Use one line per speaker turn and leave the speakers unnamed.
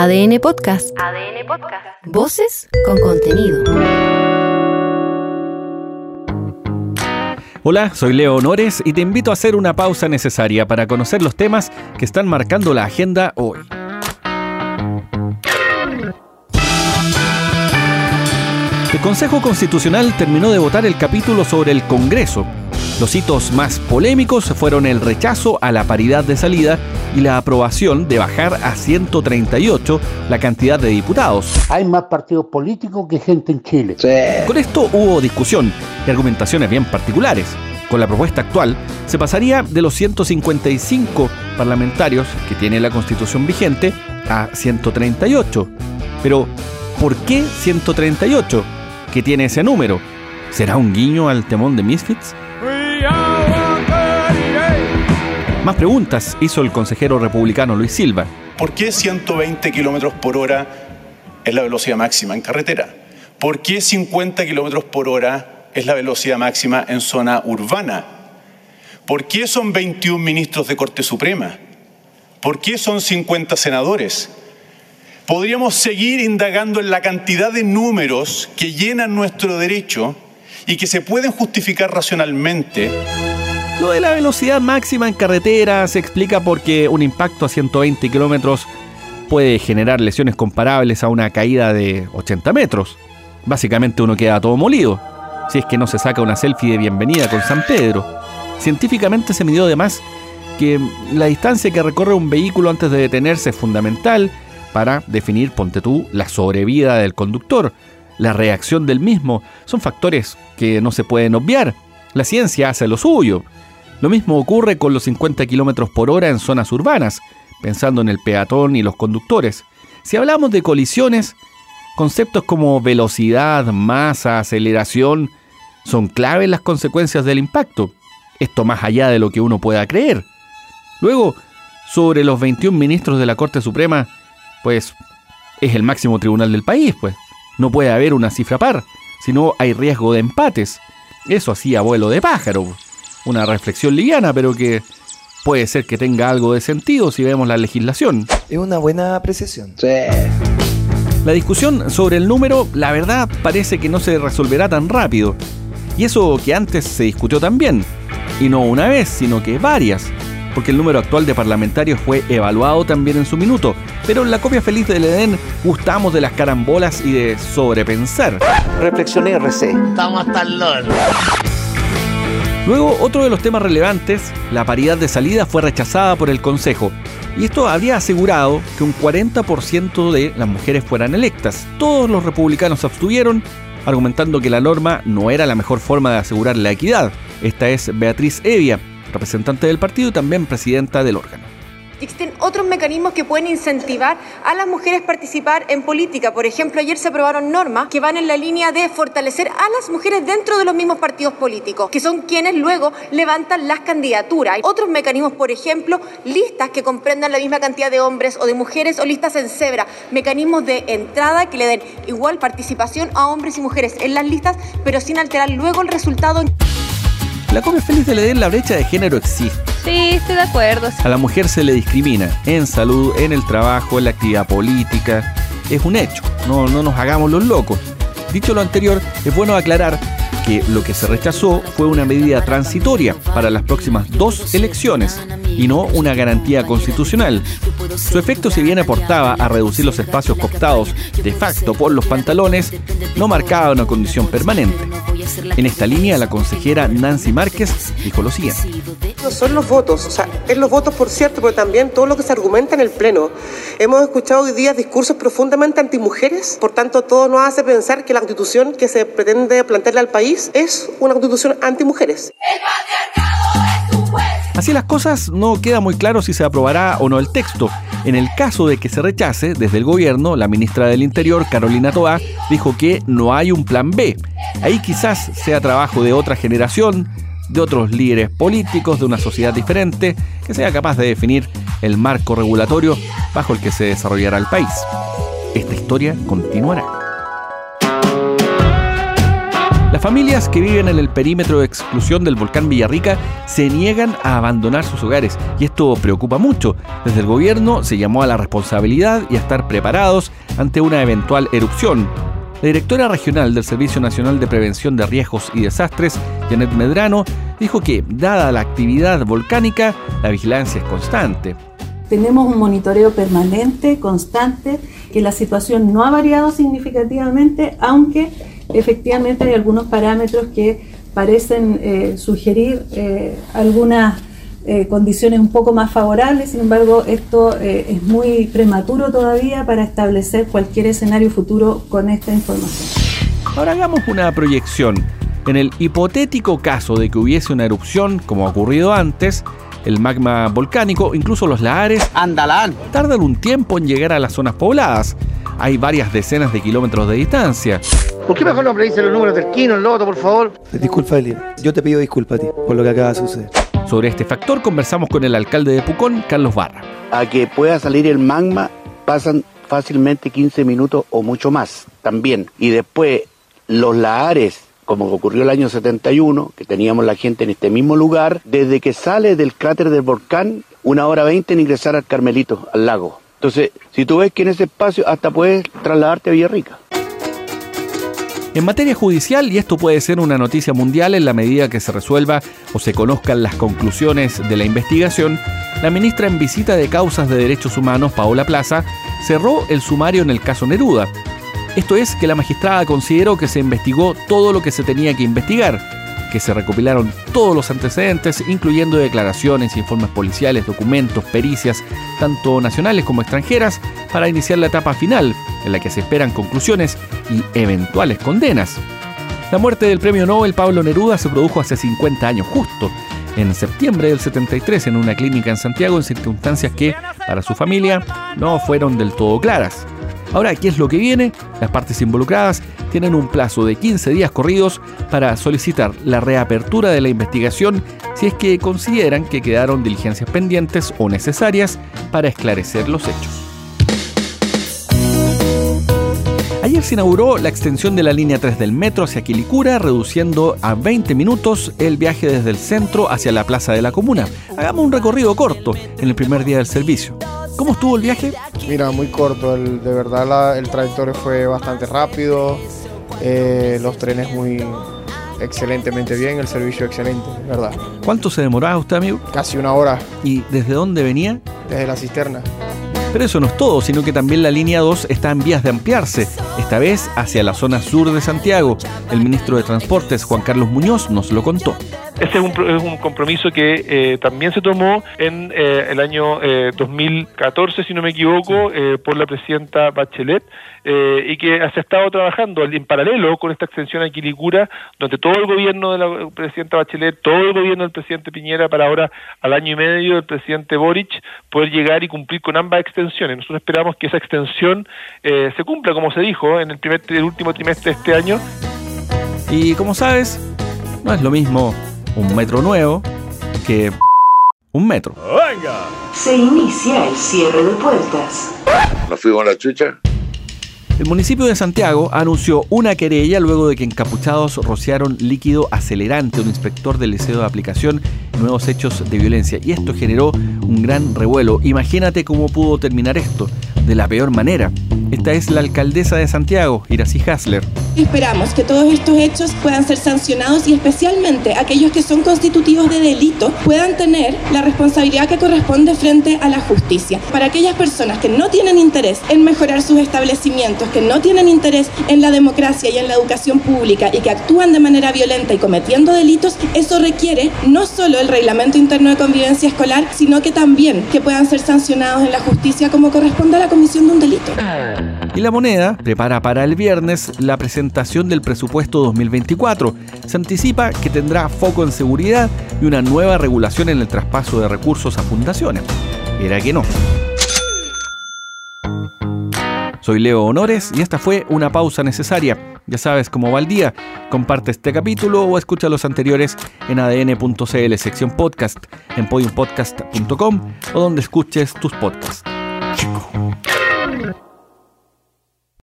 ADN Podcast. ADN Podcast. Voces con contenido.
Hola, soy Leo Honores y te invito a hacer una pausa necesaria para conocer los temas que están marcando la agenda hoy. El Consejo Constitucional terminó de votar el capítulo sobre el Congreso. Los hitos más polémicos fueron el rechazo a la paridad de salida y la aprobación de bajar a 138 la cantidad de diputados.
Hay más partidos políticos que gente en Chile.
Con esto hubo discusión y argumentaciones bien particulares. Con la propuesta actual, se pasaría de los 155 parlamentarios que tiene la constitución vigente a 138. Pero, ¿por qué 138? que tiene ese número? ¿Será un guiño al temón de Misfits? Más preguntas hizo el consejero republicano Luis Silva.
¿Por qué 120 kilómetros por hora es la velocidad máxima en carretera? ¿Por qué 50 kilómetros por hora es la velocidad máxima en zona urbana? ¿Por qué son 21 ministros de Corte Suprema? ¿Por qué son 50 senadores? Podríamos seguir indagando en la cantidad de números que llenan nuestro derecho y que se pueden justificar racionalmente.
Lo de la velocidad máxima en carretera se explica porque un impacto a 120 kilómetros puede generar lesiones comparables a una caída de 80 metros. Básicamente uno queda todo molido, si es que no se saca una selfie de bienvenida con San Pedro. Científicamente se midió además que la distancia que recorre un vehículo antes de detenerse es fundamental para definir, ponte tú, la sobrevida del conductor, la reacción del mismo. Son factores que no se pueden obviar. La ciencia hace lo suyo. Lo mismo ocurre con los 50 km por hora en zonas urbanas, pensando en el peatón y los conductores. Si hablamos de colisiones, conceptos como velocidad, masa, aceleración, son claves las consecuencias del impacto. Esto más allá de lo que uno pueda creer. Luego, sobre los 21 ministros de la Corte Suprema, pues es el máximo tribunal del país, pues. No puede haber una cifra par, sino hay riesgo de empates. Eso así abuelo de pájaro. Una reflexión liviana, pero que puede ser que tenga algo de sentido si vemos la legislación.
Es una buena apreciación. Sí.
La discusión sobre el número, la verdad, parece que no se resolverá tan rápido. Y eso que antes se discutió también. Y no una vez, sino que varias porque el número actual de parlamentarios fue evaluado también en su minuto. Pero en la copia feliz del Edén gustamos de las carambolas y de sobrepensar.
Reflexioné RC.
Estamos hasta el
Luego, otro de los temas relevantes, la paridad de salida fue rechazada por el Consejo. Y esto habría asegurado que un 40% de las mujeres fueran electas. Todos los republicanos se abstuvieron, argumentando que la norma no era la mejor forma de asegurar la equidad. Esta es Beatriz Evia, representante del partido y también presidenta del órgano.
Existen otros mecanismos que pueden incentivar a las mujeres a participar en política. Por ejemplo, ayer se aprobaron normas que van en la línea de fortalecer a las mujeres dentro de los mismos partidos políticos, que son quienes luego levantan las candidaturas. Hay otros mecanismos, por ejemplo, listas que comprendan la misma cantidad de hombres o de mujeres o listas en cebra, mecanismos de entrada que le den igual participación a hombres y mujeres en las listas, pero sin alterar luego el resultado.
La copia feliz de Edén, la brecha de género existe.
Sí, estoy de acuerdo.
A la mujer se le discrimina en salud, en el trabajo, en la actividad política. Es un hecho, no, no nos hagamos los locos. Dicho lo anterior, es bueno aclarar que lo que se rechazó fue una medida transitoria para las próximas dos elecciones y no una garantía constitucional. Su efecto, si bien aportaba a reducir los espacios cooptados de facto por los pantalones, no marcaba una condición permanente. En esta línea, la consejera Nancy Márquez dijo lo siguiente.
No son los votos, o sea, es los votos por cierto, pero también todo lo que se argumenta en el Pleno. Hemos escuchado hoy día discursos profundamente antimujeres, por tanto todo nos hace pensar que la constitución que se pretende plantearle al país es una constitución antimujeres.
Así las cosas, no queda muy claro si se aprobará o no el texto. En el caso de que se rechace, desde el gobierno, la ministra del Interior, Carolina Toá, dijo que no hay un plan B. Ahí quizás sea trabajo de otra generación, de otros líderes políticos, de una sociedad diferente, que sea capaz de definir el marco regulatorio bajo el que se desarrollará el país. Esta historia continuará. Las familias que viven en el perímetro de exclusión del volcán Villarrica se niegan a abandonar sus hogares y esto preocupa mucho. Desde el gobierno se llamó a la responsabilidad y a estar preparados ante una eventual erupción. La directora regional del Servicio Nacional de Prevención de Riesgos y Desastres, Janet Medrano, dijo que, dada la actividad volcánica, la vigilancia es constante.
Tenemos un monitoreo permanente, constante, que la situación no ha variado significativamente, aunque efectivamente hay algunos parámetros que parecen eh, sugerir eh, algunas eh, condiciones un poco más favorables, sin embargo esto es muy prematuro todavía para establecer cualquier escenario futuro con esta información.
Ahora hagamos una proyección. En el hipotético caso de que hubiese una erupción, como ha ocurrido antes, el magma volcánico, incluso los lahares,
Andalán.
tardan un tiempo en llegar a las zonas pobladas. Hay varias decenas de kilómetros de distancia.
¿Por qué mejor no me dicen los números del Kino, el Loto, por favor?
Disculpa, Eli. Yo te pido disculpas a ti por lo que acaba de suceder.
Sobre este factor conversamos con el alcalde de Pucón, Carlos Barra.
A que pueda salir el magma pasan fácilmente 15 minutos o mucho más también. Y después los lahares como ocurrió el año 71, que teníamos la gente en este mismo lugar, desde que sale del cráter del volcán, una hora veinte en ingresar al Carmelito, al lago. Entonces, si tú ves que en ese espacio hasta puedes trasladarte a Villarrica.
En materia judicial, y esto puede ser una noticia mundial en la medida que se resuelva o se conozcan las conclusiones de la investigación, la ministra en visita de causas de derechos humanos, Paola Plaza, cerró el sumario en el caso Neruda. Esto es que la magistrada consideró que se investigó todo lo que se tenía que investigar, que se recopilaron todos los antecedentes, incluyendo declaraciones, informes policiales, documentos, pericias, tanto nacionales como extranjeras, para iniciar la etapa final, en la que se esperan conclusiones y eventuales condenas. La muerte del premio Nobel Pablo Neruda se produjo hace 50 años justo, en septiembre del 73 en una clínica en Santiago en circunstancias que, para su familia, no fueron del todo claras. Ahora, ¿qué es lo que viene? Las partes involucradas tienen un plazo de 15 días corridos para solicitar la reapertura de la investigación si es que consideran que quedaron diligencias pendientes o necesarias para esclarecer los hechos. Ayer se inauguró la extensión de la línea 3 del metro hacia Quilicura, reduciendo a 20 minutos el viaje desde el centro hacia la plaza de la comuna. Hagamos un recorrido corto en el primer día del servicio. ¿Cómo estuvo el viaje?
Mira, muy corto. El, de verdad la- el trayectorio fue bastante rápido. eh, los trenes muy excelentemente bien. El servicio excelente, verdad.
¿Cuánto se demoraba usted, amigo?
Casi una hora
¿Y desde dónde venía?
desde la cisterna.
Pero eso no es todo, sino que también la línea 2 está en vías de ampliarse, esta vez hacia la zona sur de Santiago. El ministro de Transportes, Juan Carlos Muñoz, nos lo contó.
Ese es un, es un compromiso que eh, también se tomó en eh, el año eh, 2014, si no me equivoco, eh, por la presidenta Bachelet eh, y que se ha estado trabajando en paralelo con esta extensión a Quilicura, donde todo el gobierno de la presidenta Bachelet, todo el gobierno del presidente Piñera, para ahora al año y medio del presidente Boric, poder llegar y cumplir con ambas extensiones. Nosotros esperamos que esa extensión eh, se cumpla, como se dijo, en el, primer, el último trimestre de este año.
Y como sabes, no es lo mismo un metro nuevo que un metro.
Se inicia el cierre de puertas.
Nos fuimos a la chucha.
El municipio de Santiago anunció una querella luego de que encapuchados rociaron líquido acelerante a un inspector del liceo de aplicación y nuevos hechos de violencia. Y esto generó un gran revuelo. Imagínate cómo pudo terminar esto, de la peor manera. Esta es la alcaldesa de Santiago, Iracy Hasler.
Esperamos que todos estos hechos puedan ser sancionados y especialmente aquellos que son constitutivos de delito puedan tener la responsabilidad que corresponde frente a la justicia. Para aquellas personas que no tienen interés en mejorar sus establecimientos, que no tienen interés en la democracia y en la educación pública y que actúan de manera violenta y cometiendo delitos, eso requiere no solo el reglamento interno de convivencia escolar, sino que también que puedan ser sancionados en la justicia como corresponde a la comisión de un delito.
Y la moneda prepara para el viernes la presentación del presupuesto 2024. Se anticipa que tendrá foco en seguridad y una nueva regulación en el traspaso de recursos a fundaciones. Era que no. Soy Leo Honores y esta fue una pausa necesaria. Ya sabes cómo va el día. Comparte este capítulo o escucha los anteriores en adn.cl sección podcast, en podiumpodcast.com o donde escuches tus podcasts.